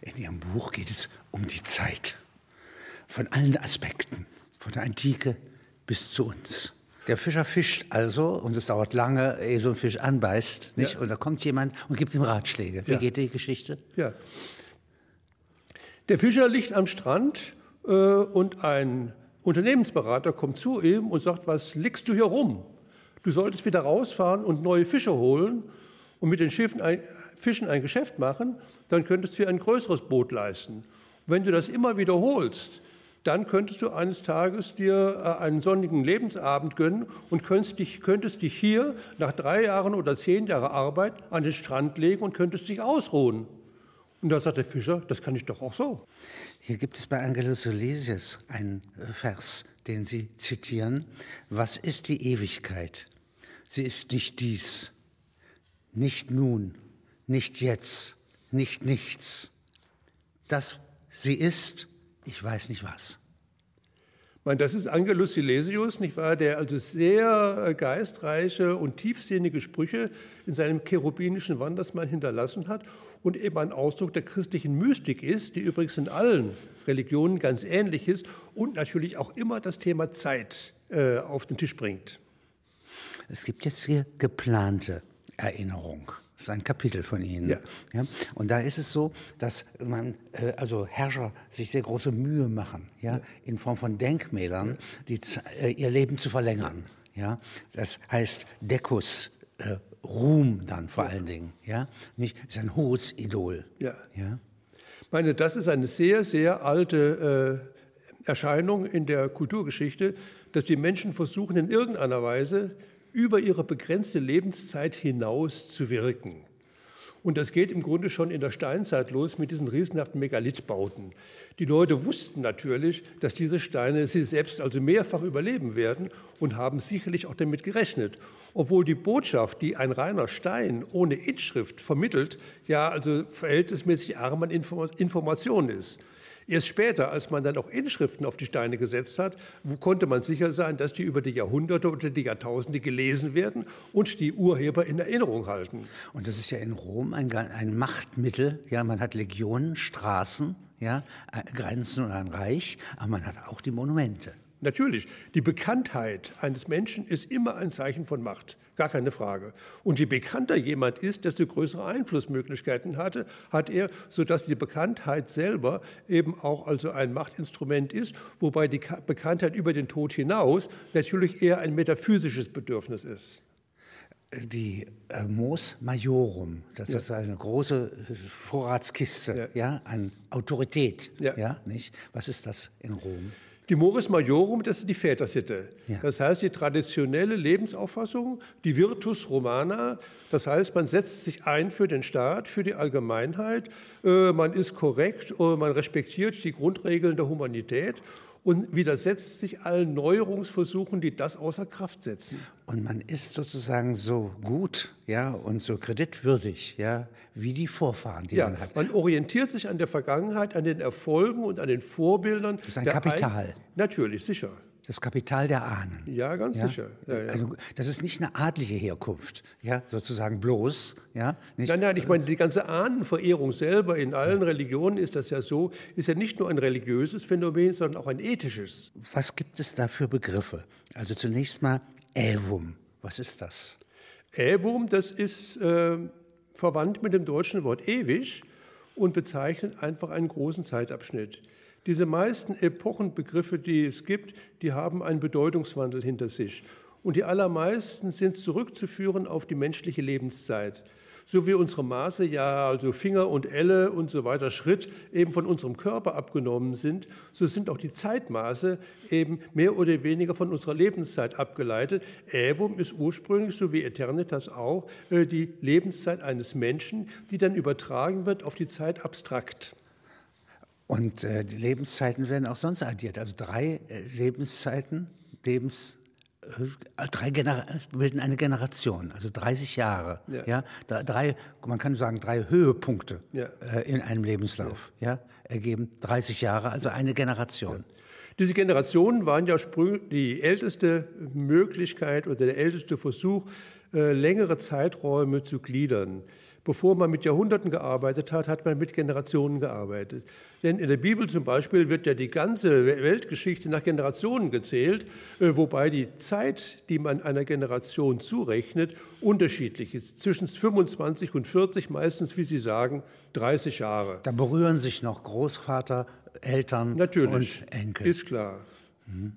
In Ihrem Buch geht es um die Zeit. Von allen Aspekten. Von der Antike bis zu uns. Der Fischer fischt also und es dauert lange, ehe so ein Fisch anbeißt. Nicht? Ja. Und da kommt jemand und gibt ihm Ratschläge. Wie ja. geht die Geschichte? Ja. Der Fischer liegt am Strand äh, und ein Unternehmensberater kommt zu ihm und sagt, was liegst du hier rum? Du solltest wieder rausfahren und neue Fische holen und mit den Schiffen ein, Fischen ein Geschäft machen, dann könntest du dir ein größeres Boot leisten. Wenn du das immer wiederholst, dann könntest du eines Tages dir äh, einen sonnigen Lebensabend gönnen und könntest dich, könntest dich hier nach drei Jahren oder zehn Jahren Arbeit an den Strand legen und könntest dich ausruhen. Und da sagt der Fischer, das kann ich doch auch so. Hier gibt es bei Angelus Solesius einen äh, Vers, den Sie zitieren. Was ist die Ewigkeit? Sie ist nicht dies, nicht nun, nicht jetzt, nicht nichts. Das sie ist, ich weiß nicht was. meine, das ist Angelus Silesius, nicht wahr, der also sehr äh, geistreiche und tiefsinnige Sprüche in seinem cherubinischen Wandersmann hinterlassen hat und eben ein Ausdruck der christlichen Mystik ist, die übrigens in allen Religionen ganz ähnlich ist und natürlich auch immer das Thema Zeit äh, auf den Tisch bringt. Es gibt jetzt hier geplante Erinnerung. Das ist ein Kapitel von Ihnen. Ja. ja. Und da ist es so, dass man, äh, also Herrscher sich sehr große Mühe machen, ja, ja. in Form von Denkmälern, die, äh, ihr Leben zu verlängern. Ja. Das heißt Dekus, äh, Ruhm dann vor allen Dingen. Ja. Nicht, ist ein hohes Idol. Ja. ja. Ich meine, das ist eine sehr, sehr alte äh, Erscheinung in der Kulturgeschichte, dass die Menschen versuchen, in irgendeiner Weise über ihre begrenzte Lebenszeit hinaus zu wirken. Und das geht im Grunde schon in der Steinzeit los mit diesen riesenhaften Megalithbauten. Die Leute wussten natürlich, dass diese Steine sie selbst also mehrfach überleben werden und haben sicherlich auch damit gerechnet. Obwohl die Botschaft, die ein reiner Stein ohne Inschrift vermittelt, ja also verhältnismäßig arm an Informationen ist. Erst später, als man dann auch Inschriften auf die Steine gesetzt hat, konnte man sicher sein, dass die über die Jahrhunderte oder die Jahrtausende gelesen werden und die Urheber in Erinnerung halten. Und das ist ja in Rom ein, ein Machtmittel. Ja, man hat Legionen, Straßen, ja, äh, Grenzen und ein Reich, aber man hat auch die Monumente. Natürlich, die Bekanntheit eines Menschen ist immer ein Zeichen von Macht, gar keine Frage. Und je bekannter jemand ist, desto größere Einflussmöglichkeiten hatte, hat er, sodass die Bekanntheit selber eben auch also ein Machtinstrument ist, wobei die Bekanntheit über den Tod hinaus natürlich eher ein metaphysisches Bedürfnis ist. Die äh, Mos Majorum, das ja. ist eine große äh, Vorratskiste ja. ja an Autorität. Ja. ja. nicht? Was ist das in Rom? Die Moris Majorum, das ist die Vätersitte. Ja. Das heißt, die traditionelle Lebensauffassung, die Virtus Romana. Das heißt, man setzt sich ein für den Staat, für die Allgemeinheit. Äh, man ist korrekt, äh, man respektiert die Grundregeln der Humanität und widersetzt sich allen Neuerungsversuchen, die das außer Kraft setzen. Und man ist sozusagen so gut ja, und so kreditwürdig ja, wie die Vorfahren, die ja, man hat. Man orientiert sich an der Vergangenheit, an den Erfolgen und an den Vorbildern. Das ist ein Kapital. Ein Natürlich, sicher das Kapital der Ahnen. Ja, ganz ja? sicher. Ja, ja. Also, das ist nicht eine adlige Herkunft, ja, sozusagen bloß. Ja, nicht, nein, nein, ich meine, die ganze Ahnenverehrung selber in allen Religionen ist das ja so, ist ja nicht nur ein religiöses Phänomen, sondern auch ein ethisches. Was gibt es da für Begriffe? Also zunächst mal Ävum. Was ist das? Ävum, das ist äh, verwandt mit dem deutschen Wort ewig und bezeichnet einfach einen großen Zeitabschnitt. Diese meisten Epochenbegriffe, die es gibt, die haben einen Bedeutungswandel hinter sich. Und die allermeisten sind zurückzuführen auf die menschliche Lebenszeit. So wie unsere Maße ja, also Finger und Elle und so weiter, Schritt eben von unserem Körper abgenommen sind, so sind auch die Zeitmaße eben mehr oder weniger von unserer Lebenszeit abgeleitet. Ävum ist ursprünglich, so wie Eternitas auch, äh, die Lebenszeit eines Menschen, die dann übertragen wird auf die Zeit abstrakt. Und äh, die Lebenszeiten werden auch sonst addiert. Also drei äh, Lebenszeiten, Lebens, äh, drei Gener bilden eine Generation, also 30 Jahre. Ja. ja drei, man kann sagen, drei Höhepunkte ja. äh, in einem Lebenslauf ja. ja. ergeben 30 Jahre, also eine Generation. Diese Generationen waren ja die älteste Möglichkeit oder der älteste Versuch, äh, längere Zeiträume zu gliedern. Bevor man mit Jahrhunderten gearbeitet hat, hat man mit Generationen gearbeitet. Denn in der Bibel zum Beispiel wird ja die ganze Weltgeschichte nach Generationen gezählt, äh, wobei die Zeit, die man einer Generation zurechnet, unterschiedlich ist. Zwischen 25 und 40 meistens, wie Sie sagen, 30 Jahre. Da berühren sich noch Großvater, Eltern Natürlich, und Enkel. Ist klar. Mhm.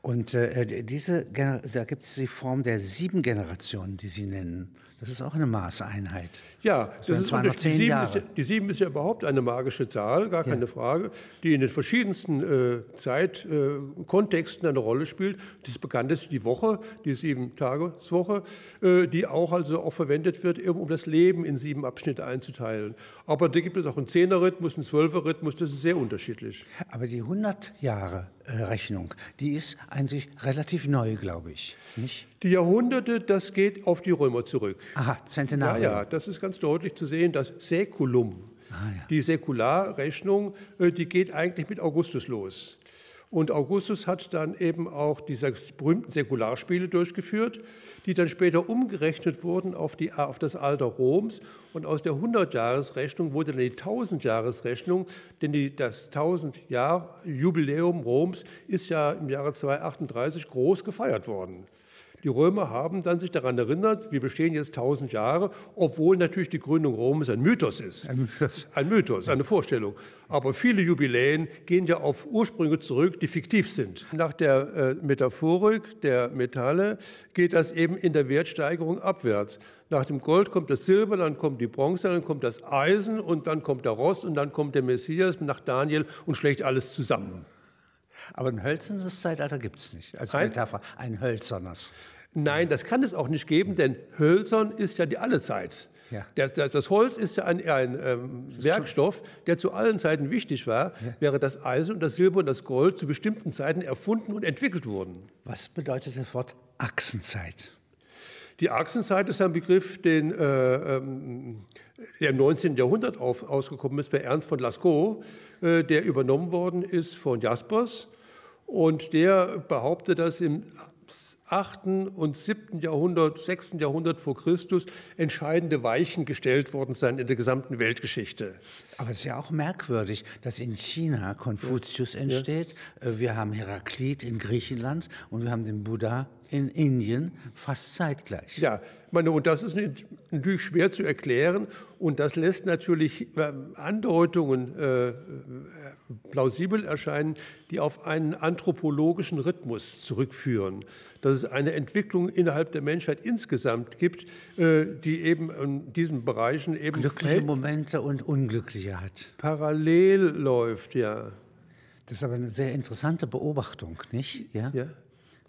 Und äh, diese, da gibt es die Form der sieben Generationen, die Sie nennen. Das ist auch eine Maßeinheit. Ja, das, das ist 210 die, sieben ist ja, die sieben ist ja überhaupt eine magische Zahl, gar keine ja. Frage, die in den verschiedensten äh, Zeitkontexten äh, eine Rolle spielt. Das bekannt ist die Woche, die Sieben-Tageswoche, äh, die auch also auch verwendet wird, um das Leben in sieben Abschnitte einzuteilen. Aber da gibt es auch einen Zehner-Rhythmus, einen Zwölfer-Rhythmus, das ist sehr unterschiedlich. Aber die 100 Jahre Rechnung, die ist eigentlich relativ neu, glaube ich. Nicht? Die Jahrhunderte, das geht auf die Römer zurück. Aha, Zentenarium. Ja, ja, das ist ganz deutlich zu sehen, das Säkulum. Ah, ja. Die Säkularrechnung, äh, die geht eigentlich mit Augustus los. Und Augustus hat dann eben auch diese berühmten Säkularspiele durchgeführt, die dann später umgerechnet wurden auf, die, auf das Alter Roms. Und aus der 100-Jahres-Rechnung wurde dann die 1000-Jahres-Rechnung, denn die, das 1000-Jahr-Jubiläum Roms ist ja im Jahre 238 groß gefeiert worden. Die Römer haben dann sich daran erinnert, wir bestehen jetzt tausend Jahre, obwohl natürlich die Gründung Roms ein Mythos ist. Ein Mythos. Ein Mythos, eine Vorstellung. Aber viele Jubiläen gehen ja auf Ursprünge zurück, die fiktiv sind. Nach der äh, Metaphorik der Metalle geht das eben in der Wertsteigerung abwärts. Nach dem Gold kommt das Silber, dann kommt die Bronze, dann kommt das Eisen und dann kommt der Rost und dann kommt der Messias nach Daniel und schlägt alles zusammen. Aber ein hölzernes Zeitalter gibt es nicht, als? Metapher. Ein hölzernes. Nein, das kann es auch nicht geben, denn hölzern ist ja die Allezeit. Ja. Der, der, das Holz ist ja ein, ein ähm, Werkstoff, der zu allen Zeiten wichtig war, ja. während das Eisen und das Silber und das Gold zu bestimmten Zeiten erfunden und entwickelt wurden. Was bedeutet das Wort Achsenzeit? Die Achsenzeit ist ein Begriff, den, äh, ähm, der im 19. Jahrhundert auf, ausgekommen ist bei Ernst von Lascaux, äh, der übernommen worden ist von Jaspers. Und der behauptet, dass im 8. und 7. Jahrhundert, 6. Jahrhundert vor Christus entscheidende Weichen gestellt worden sein in der gesamten Weltgeschichte. Aber es ist ja auch merkwürdig, dass in China Konfuzius ja. entsteht. Ja. Wir haben Heraklit in Griechenland und wir haben den Buddha in Indien fast zeitgleich. Ja, meine, und das ist natürlich schwer zu erklären und das lässt natürlich ähm, Andeutungen äh, plausibel erscheinen, die auf einen anthropologischen Rhythmus zurückführen. Dass es eine Entwicklung innerhalb der Menschheit insgesamt gibt, äh, die eben in diesen Bereichen eben glückliche Momente und unglückliche hat. Parallel läuft, ja. Das ist aber eine sehr interessante Beobachtung, nicht? Ja, ja,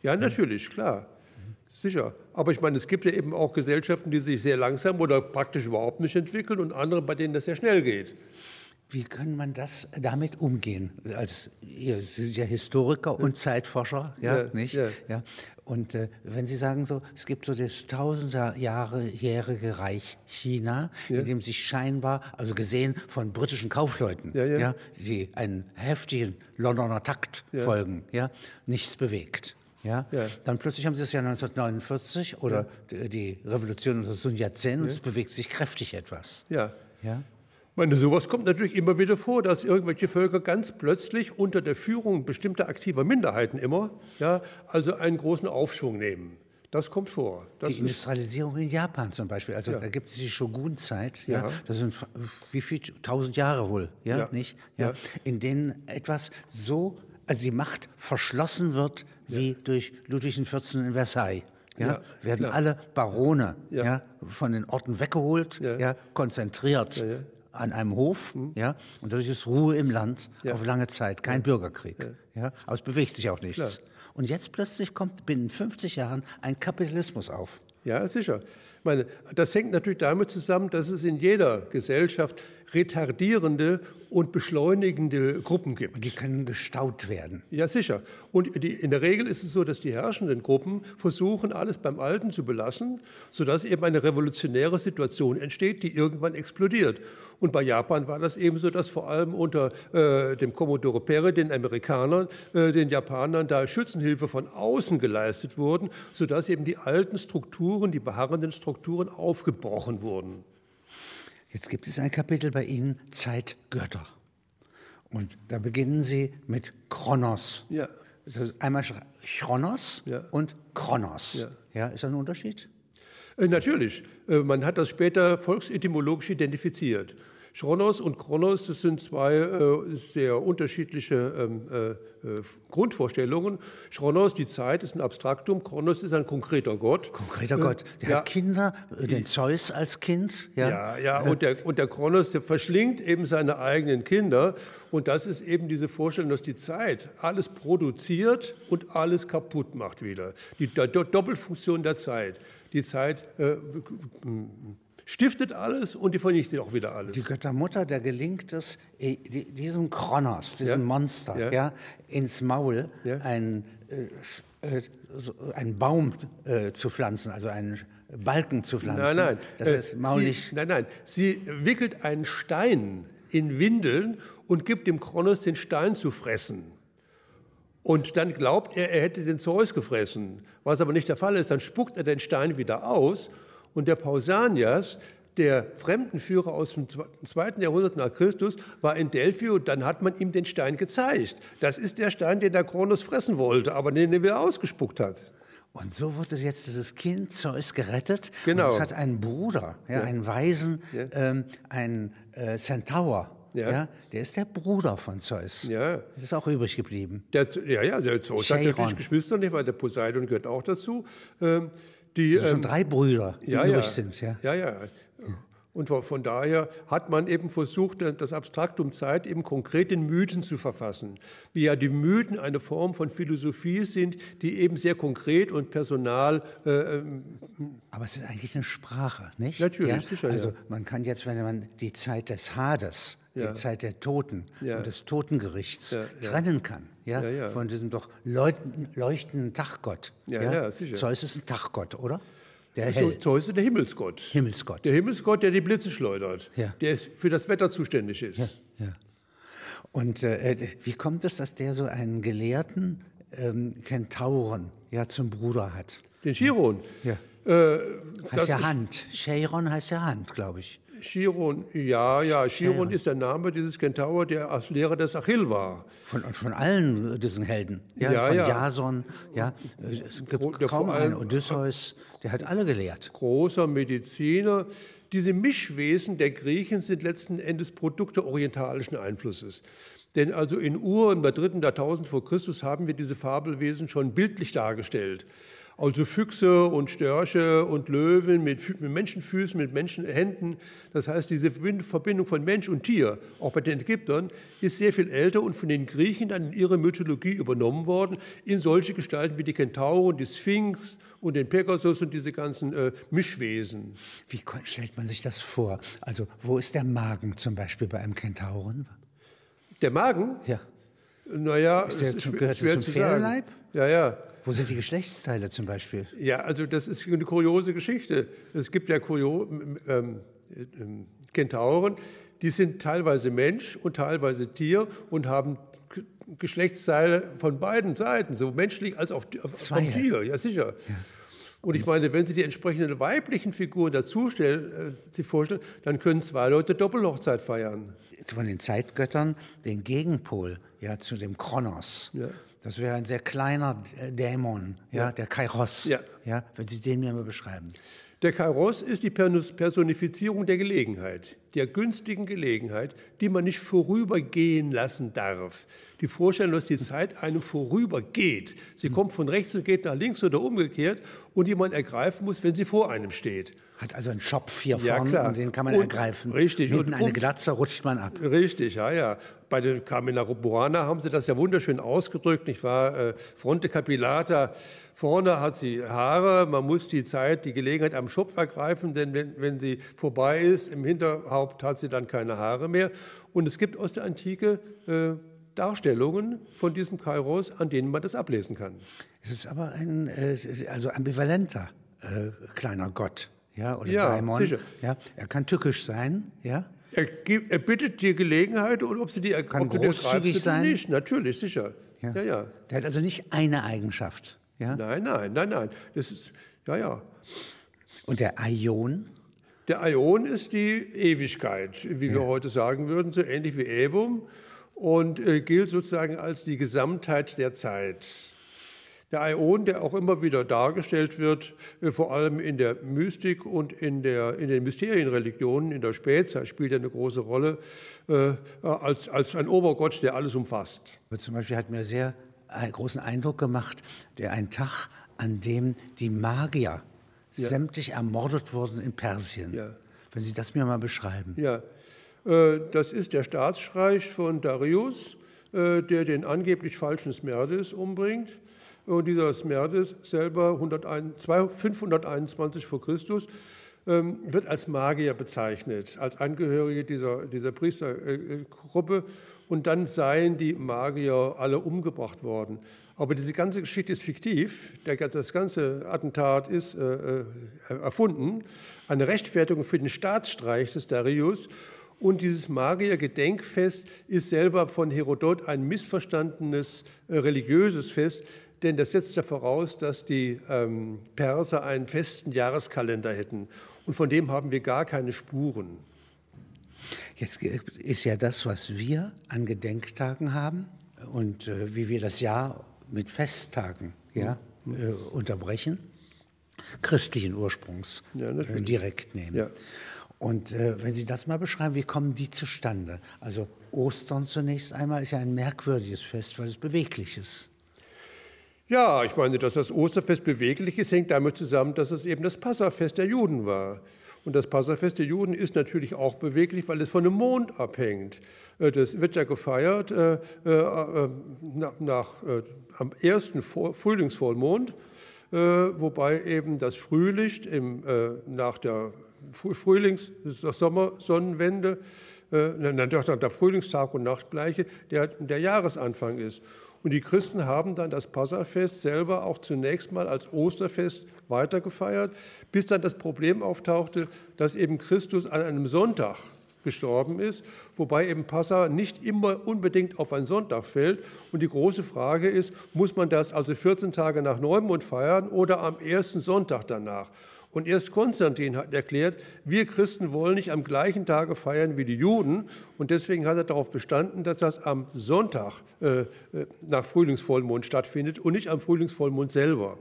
ja natürlich, klar. Sicher. Aber ich meine, es gibt ja eben auch Gesellschaften, die sich sehr langsam oder praktisch überhaupt nicht entwickeln und andere, bei denen das sehr schnell geht. Wie kann man das damit umgehen? Als, Sie sind ja Historiker und Zeitforscher, ja, ja nicht? Ja. ja. Und äh, wenn Sie sagen so, es gibt so das tausendjährige Reich China, ja. in dem sich scheinbar, also gesehen von britischen Kaufleuten, ja, ja. die einen heftigen Londoner Takt folgen, ja, nichts bewegt. Ja? ja? Dann plötzlich haben sie das Jahr 1949 oder ja. die Revolution unter Sun Yat-sen und es bewegt sich kräftig etwas. Ja. ja? Meine, sowas kommt natürlich immer wieder vor, dass irgendwelche Völker ganz plötzlich unter der Führung bestimmter aktiver Minderheiten immer, ja, also einen großen Aufschwung nehmen. Das kommt vor. Das die Industrialisierung in Japan zum Beispiel, also ja. da gibt es die Shogun-Zeit, ja, ja, das sind wie viel, tausend Jahre wohl, ja, ja. nicht, ja, in denen etwas so, also die Macht verschlossen wird wie durch Ludwig XIV. in Versailles. Ja, werden alle Barone ja. von den Orten weggeholt, ja. konzentriert an einem Hof, mhm. ja, und dadurch ist Ruhe im Land ja. auf lange Zeit, kein ja. Bürgerkrieg. Ja. aber es bewegt sich auch nichts. Klar. Und jetzt plötzlich kommt binnen 50 Jahren ein Kapitalismus auf. Ja, sicher. Meine, das hängt natürlich damit zusammen, dass es in jeder Gesellschaft retardierende und beschleunigende Gruppen gibt. Die können gestaut werden. Ja, sicher. Und die, in der Regel ist es so, dass die herrschenden Gruppen versuchen, alles beim Alten zu belassen, sodass eben eine revolutionäre Situation entsteht, die irgendwann explodiert. Und bei Japan war das eben so, dass vor allem unter äh, dem Commodore Perry, den Amerikanern, äh, den Japanern da Schützenhilfe von außen geleistet wurden, sodass eben die alten Strukturen, die beharrenden Strukturen aufgebrochen wurden. Jetzt gibt es ein Kapitel bei Ihnen, Zeitgötter. Und da beginnen Sie mit Kronos. Ja. Das ist einmal Chronos Ja. und Kronos. Ja. ja, ist da ein Unterschied? Äh, natürlich. Äh, man hat das später volksetymologisch identifiziert. Chronos und Kronos, das sind zwei äh, sehr unterschiedliche ähm, äh, äh, Grundvorstellungen. Chronos, die Zeit, ist ein Abstraktum. Kronos ist ein konkreter Gott. Konkreter Gott. Der ja. hat Kinder, äh, den Zeus als Kind. Ja, Ja, ja, und der, und der Kronos, der verschlingt eben seine eigenen Kinder. Und das ist eben diese Vorstellung, dass die Zeit alles produziert und alles kaputt macht wieder. Die Do- Doppelfunktion der Zeit. Die Zeit äh, stiftet alles und die vernichtet auch wieder alles. Die Göttermutter, der gelingt es, die- diesem Kronos, diesem Ja. Monster, ja. Ja. ins Maul Ja. ein, äh, äh, einen Baum äh, zu pflanzen, also einen Balken zu pflanzen. Nein, nein. Das Äh, heißt, Maul sie, nicht. nein, nein. Sie wickelt einen Stein in Windeln und gibt dem Kronos den Stein zu fressen. Und dann glaubt er, er hätte den Zeus gefressen. Was aber nicht der Fall ist, dann spuckt er den Stein wieder aus und der Pausanias, der Fremdenführer aus dem zwe- zweiten Jahrhundert nach Christus, war in Delphi und dann hat man ihm den Stein gezeigt. Das ist der Stein, den der Kronos fressen wollte, aber den er wieder ausgespuckt hat. Und so wurde jetzt dieses Kind Zeus gerettet. Genau. Und es hat einen Bruder, ja, einen Weisen, ähm, einen äh, Centaur. Ja. Ja. Der ist der Bruder von Zeus. Ja. Der ist auch übrig geblieben. Der, ja, ja, der Zeus hat Cheiron. natürlich Geschwister, nicht, weil der Poseidon gehört auch dazu. Ähm, die, sind schon ähm, drei Brüder, die ja, übrig ja, sind. Ja. ja, ja. Und von- daher hat man eben versucht, das Abstraktum Zeit eben konkret in Mythen zu verfassen. Wie ja die Mythen eine Form von Philosophie sind, die eben sehr konkret und personal äh, ähm, Aber es ist eigentlich eine Sprache, nicht? Natürlich, ja? sicher, Also ja. man kann jetzt, wenn man die Zeit des Hades, Ja. die Zeit der Toten Ja. und des Totengerichts trennen kann, ja, von diesem doch leuchten, leuchtenden Dachgott. Ja, ja, sicher. Zeus ist ein Dachgott, oder? Der so, Zeus ist der Himmelsgott. Himmelsgott. Der Himmelsgott, der die Blitze schleudert, der für das Wetter zuständig ist. Und äh, wie kommt es, dass der so einen gelehrten ähm, Kentauren ja, zum Bruder hat? Den Chiron. Ja. Äh, Heißt ja Hand. Chiron heißt ja Hand, glaube ich. Chiron, ja, ja, Chiron ist der Name dieses Kentaur, der als Lehrer des Achill war. Von, von allen diesen Helden. Ja, Ja, von ja. Jason, ja. Es gibt der kaum einen. Odysseus, der hat alle gelehrt. Großer Mediziner. Diese Mischwesen der Griechen sind letzten Endes Produkte orientalischen Einflusses. Denn also in Ur, im dritten Jahrtausend vor Christus, haben wir diese Fabelwesen schon bildlich dargestellt. Also Füchse und Störche und Löwen mit, mit Menschenfüßen, mit Menschenhänden. Das heißt, diese Verbind- Verbindung von Mensch und Tier, auch bei den Ägyptern, ist sehr viel älter und von den Griechen dann in ihre Mythologie übernommen worden, in solche Gestalten wie die Kentauren, die Sphinx und den Pegasus und diese ganzen äh, Mischwesen. Wie stellt man sich das vor? Also, wo ist der Magen zum Beispiel bei einem Kentauren? Der Magen, Ja. Naja, Ist der schwer- gehört schwer zum zu sagen. Pferdeleiib? Ja, ja. Wo sind die Geschlechtsteile zum Beispiel? Ja, also das ist eine kuriose Geschichte. Es gibt ja Kurio, ähm, ähm, Kentauren, die sind teilweise Mensch und teilweise Tier und haben Geschlechtsteile von beiden Seiten, so menschlich als auch vom Zwei. Tier, ja sicher. Und ich meine, wenn Sie die entsprechenden weiblichen Figuren dazu stellen, äh, sich vorstellen, dann können zwei Leute Doppelhochzeit feiern. Von den Zeitgöttern den Gegenpol ja, zu dem Kronos. Ja. Das wäre ein sehr kleiner äh, Dämon, ja, der Kairos. Ja. Ja, wenn Sie den mir mal beschreiben. Der Kairos ist die Pers- Personifizierung der Gelegenheit, der günstigen Gelegenheit, die man nicht vorübergehen lassen darf. Die Vorstellung, dass die Zeit einem vorübergeht. Sie kommt von rechts und geht nach links oder umgekehrt und die man ergreifen muss, wenn sie vor einem steht. Hat also einen Schopf hier Ja, vorne klar. und den kann man Und- ergreifen. richtig. Hinten Und- eine Glatze rutscht man ab. Richtig, ja, ja. Bei den Carmina Burana haben sie das ja wunderschön ausgedrückt, nicht wahr? Äh, Fronte capillata, vorne hat sie Haare, man muss die Zeit, die Gelegenheit am Schopf ergreifen, denn wenn, wenn sie vorbei ist, im Hinterhaupt hat sie dann keine Haare mehr. Und es gibt aus der Antike äh, Darstellungen von diesem Kairos, an denen man das ablesen kann. Es ist aber ein äh, also ambivalenter äh, kleiner Gott. Ja, oder Ja, Daimon. sicher. Ja, er kann tückisch sein, ja, Er, gibt, er bittet dir Gelegenheit und ob sie die Kann ob du großzügig oder sein. Nicht, natürlich, sicher. Ja. ja. ja. Der hat also nicht eine Eigenschaft. Ja? Nein, nein, nein, nein. Das ist, ja, ja. Und der Aion, Der Aion ist die Ewigkeit, wie wir heute sagen würden, so ähnlich wie Evum und äh, gilt sozusagen als die Gesamtheit der Zeit. Der Aion, der auch immer wieder dargestellt wird, äh, vor allem in der Mystik und in, der, in den Mysterienreligionen, in der Spätzeit spielt er eine große Rolle, äh, als, als ein Obergott, der alles umfasst. Zum Beispiel hat mir sehr einen großen Eindruck gemacht, der ein Tag, an dem die Magier ja. sämtlich ermordet wurden in Persien. Ja. Wenn Sie das mir mal beschreiben. Ja, äh, das ist der Staatsstreich von Darius, äh, der den angeblich falschen Smerdes umbringt. Und dieser Smerdes selber 101, 521 vor Christus ähm, wird als Magier bezeichnet, als Angehörige dieser, dieser Priestergruppe. Und dann seien die Magier alle umgebracht worden. Aber diese ganze Geschichte ist fiktiv. Das ganze Attentat ist äh, äh, erfunden. Eine Rechtfertigung für den Staatsstreich des Darius. Und dieses Magier-Gedenkfest ist selber von Herodot ein missverstandenes äh, religiöses Fest, denn das setzt ja voraus, dass die ähm, Perser einen festen Jahreskalender hätten. Und von dem haben wir gar keine Spuren. Jetzt ist ja das, was wir an Gedenktagen haben und äh, wie wir das Jahr mit Festtagen ja, äh, unterbrechen, christlichen Ursprungs ja, äh, direkt nehmen. Ja. Und äh, wenn Sie das mal beschreiben, wie kommen die zustande? Also Ostern zunächst einmal ist ja ein merkwürdiges Fest, weil es beweglich ist. Ja, ich meine, dass das Osterfest beweglich ist, hängt damit zusammen, dass es eben das Passafest der Juden war. Und das Passafest der Juden ist natürlich auch beweglich, weil es von dem Mond abhängt. Äh, das wird ja gefeiert äh, äh, nach, am ersten Frühlingsvollmond, wobei eben das Frühlicht im, nach der Frühlings-, Sommersonnenwende, nach der Frühlingstag und Nachtgleiche, der, der Jahresanfang ist. Und die Christen haben dann das Passafest selber auch zunächst mal als Osterfest weitergefeiert, bis dann das Problem auftauchte, dass eben Christus an einem Sonntag gestorben ist, wobei eben Passa nicht immer unbedingt auf einen Sonntag fällt. Und die große Frage ist, muss man das also 14 Tage nach Neumond feiern oder am ersten Sonntag danach? Und erst Konstantin hat erklärt, wir Christen wollen nicht am gleichen Tage feiern wie die Juden. Und deswegen hat er darauf bestanden, dass das am Sonntag äh, äh nach Frühlingsvollmond stattfindet und nicht am Frühlingsvollmond selber.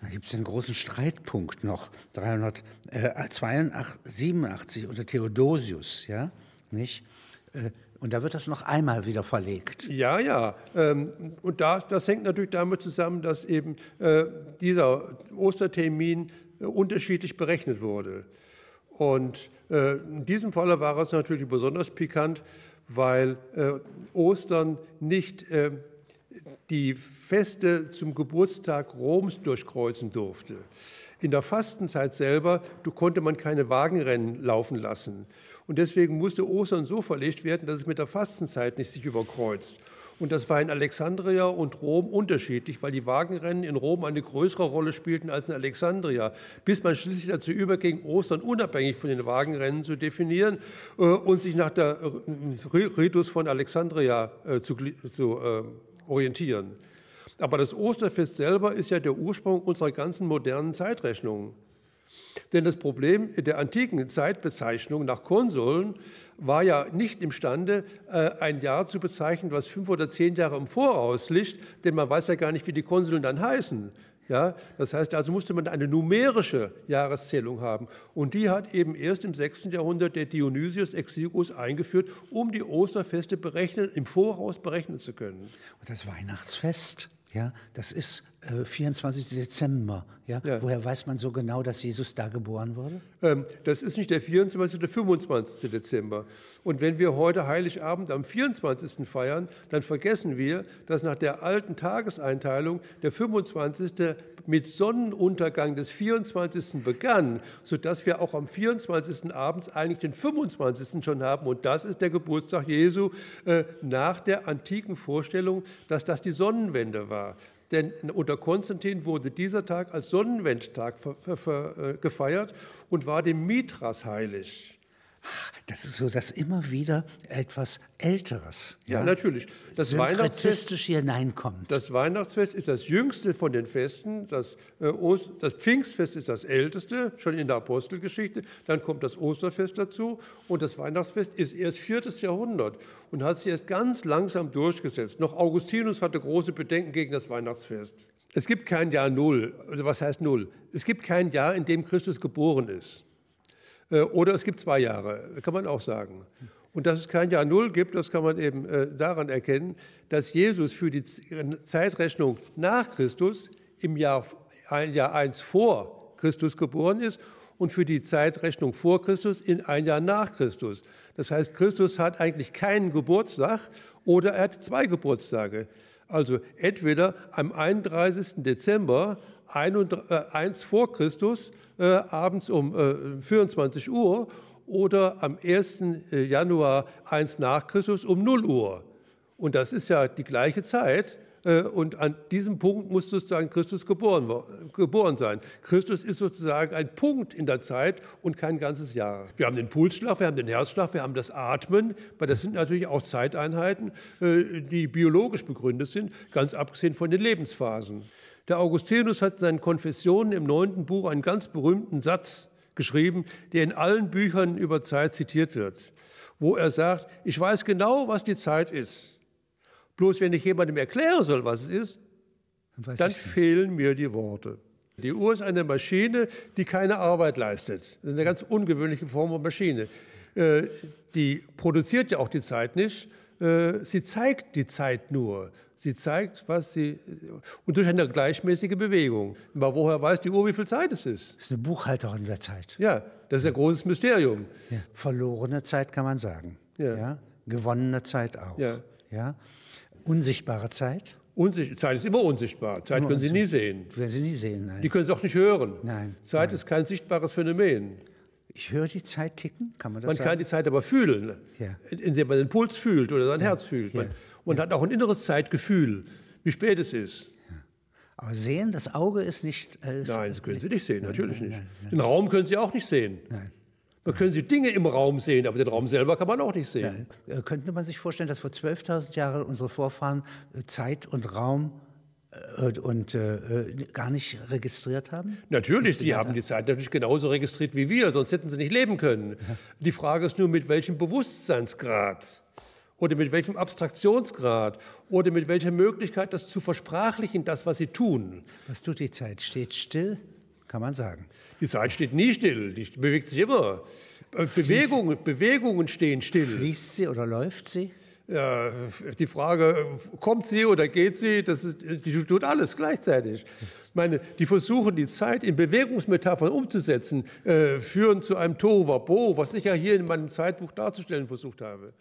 Da gibt es einen großen Streitpunkt noch, 387 unter Theodosius, ja, nicht? Äh, und da wird das noch einmal wieder verlegt. Ja, ja. Ähm, und das, hängt natürlich damit zusammen, dass eben äh, dieser Ostertermin äh, unterschiedlich berechnet wurde. Und in diesem Falle war es natürlich besonders pikant, weil Ostern nicht die Feste zum Geburtstag Roms durchkreuzen durfte. In der Fastenzeit selber konnte man keine Wagenrennen laufen lassen. Und deswegen musste Ostern so verlegt werden, dass es mit der Fastenzeit nicht sich überkreuzt. Und das war in Alexandria und Rom unterschiedlich, weil die Wagenrennen in Rom eine größere Rolle spielten als in Alexandria, bis man schließlich dazu überging, Ostern unabhängig von den Wagenrennen zu definieren äh, und sich nach der Ritus von Alexandria äh, zu, zu äh, orientieren. Aber das Osterfest selber ist ja der Ursprung unserer ganzen modernen Zeitrechnung. Denn das Problem der antiken Zeitbezeichnung nach Konsuln war ja nicht imstande, äh, ein Jahr zu bezeichnen, was fünf oder zehn Jahre im Voraus liegt, denn man weiß ja gar nicht, wie die Konsuln dann heißen. Ja, das heißt, also musste man eine numerische Jahreszählung haben. Und die hat eben erst im 6. Jahrhundert der Dionysius Exiguus eingeführt, um die Osterfeste berechnen, im Voraus berechnen zu können. Und das Weihnachtsfest, ja, das ist äh, 24. Dezember. Ja? ja? Woher weiß man so genau, dass Jesus da geboren wurde? Ähm, das ist nicht der 24., der 25. Dezember. Und wenn wir heute Heiligabend am 24. feiern, dann vergessen wir, dass nach der alten Tageseinteilung der 25. mit Sonnenuntergang des 24. begann, sodass wir auch am 24. abends eigentlich den 25. schon haben. Und das ist der Geburtstag Jesu äh, nach der antiken Vorstellung, dass das die Sonnenwende war. Denn unter Konstantin wurde dieser Tag als Sonnenwendtag äh, gefeiert und war dem Mithras heilig. Das ist so, dass immer wieder etwas Älteres. Ja, ja natürlich. Das Weihnachtsfest hier hineinkommt. Das Weihnachtsfest ist das jüngste von den Festen. Das, äh, Ost, das Pfingstfest ist das älteste, schon in der Apostelgeschichte. Dann kommt das Osterfest dazu. Und das Weihnachtsfest ist erst viertes Jahrhundert und hat sich erst ganz langsam durchgesetzt. Noch Augustinus hatte große Bedenken gegen das Weihnachtsfest. Es gibt kein Jahr Null. Also was heißt Null? Es gibt kein Jahr, in dem Christus geboren ist. Äh, oder es gibt zwei Jahre, kann man auch sagen. Und dass es kein Jahr Null gibt, das kann man eben äh, daran erkennen, dass Jesus für die Zeitrechnung nach Christus im Jahr, ein Jahr eins vor Christus geboren ist und für die Zeitrechnung vor Christus in ein Jahr nach Christus. Das heißt, Christus hat eigentlich keinen Geburtstag oder er hat zwei Geburtstage. Also entweder am 31. Dezember, äh, eins vor Christus, äh, abends um äh, 24 Uhr oder am 1. Äh, Januar 1 nach Christus um 0 Uhr. Und das ist ja die gleiche Zeit. Äh, und an diesem Punkt muss sozusagen Christus geboren, geboren sein. Christus ist sozusagen ein Punkt in der Zeit und kein ganzes Jahr. Wir haben den Pulsschlag, wir haben den Herzschlag, wir haben das Atmen, weil das sind natürlich auch Zeiteinheiten, äh, die biologisch begründet sind, ganz abgesehen von den Lebensphasen. Der Augustinus hat in seinen Konfessionen im neunten Buch einen ganz berühmten Satz geschrieben, der in allen Büchern über Zeit zitiert wird, wo er sagt, ich weiß genau, was die Zeit ist. Bloß wenn ich jemandem erklären soll, was es ist, dann fehlen mir die Worte. Die Uhr ist eine Maschine, die keine Arbeit leistet. Das ist eine ganz ungewöhnliche Form von Maschine. Äh, die produziert ja auch die Zeit nicht, äh, sie zeigt die Zeit nur. Sie zeigt, was sie. Und durch eine gleichmäßige Bewegung. Aber woher weiß die Uhr, wie viel Zeit es ist? Das ist eine Buchhalterin der Zeit. Ja, das ist ein großes Mysterium. Ja. Verlorene Zeit kann man sagen. Ja. ja. Gewonnene Zeit auch. Ja. ja. Unsichtbare Zeit. Unsicht Zeit ist immer unsichtbar. Zeit immer können Sie nie sehen. Werden Sie nie sehen, nein. Die können Sie auch nicht hören. Nein. Zeit nein. ist kein sichtbares Phänomen. Ich höre die Zeit ticken, kann man das man sagen? Man kann die Zeit aber fühlen, ja. indem man den Puls fühlt oder sein ja. Herz fühlt. Man, und hat auch ein inneres Zeitgefühl, wie spät es ist. Aber sehen, das Auge ist nicht. Äh, nein, das können Sie nicht sehen, natürlich nein, nein, nicht. Den Raum können Sie auch nicht sehen. Nein. Man können Sie Dinge im Raum sehen, aber den Raum selber kann man auch nicht sehen. Ja. Äh, könnte man sich vorstellen, dass vor 12.000 Jahren unsere Vorfahren äh, Zeit und Raum äh, und äh, gar nicht registriert haben? Natürlich, sie haben die Zeit natürlich genauso registriert wie wir, sonst hätten sie nicht leben können. Die Frage ist nur, mit welchem Bewusstseinsgrad oder mit welchem Abstraktionsgrad oder mit welcher Möglichkeit, das zu versprachlichen, das, was sie tun. Was tut die Zeit? Steht still, kann man sagen. Die Zeit steht nie still, die bewegt sich immer. Bewegungen, Bewegungen stehen still. Fließt sie oder läuft sie? Ja, die Frage, kommt sie oder geht sie, das ist, die tut alles gleichzeitig. Ich meine, die versuchen, die Zeit in Bewegungsmetaphern umzusetzen, äh, führen zu einem Tohuwabohu, was ich ja hier in meinem Zeitbuch darzustellen versucht habe.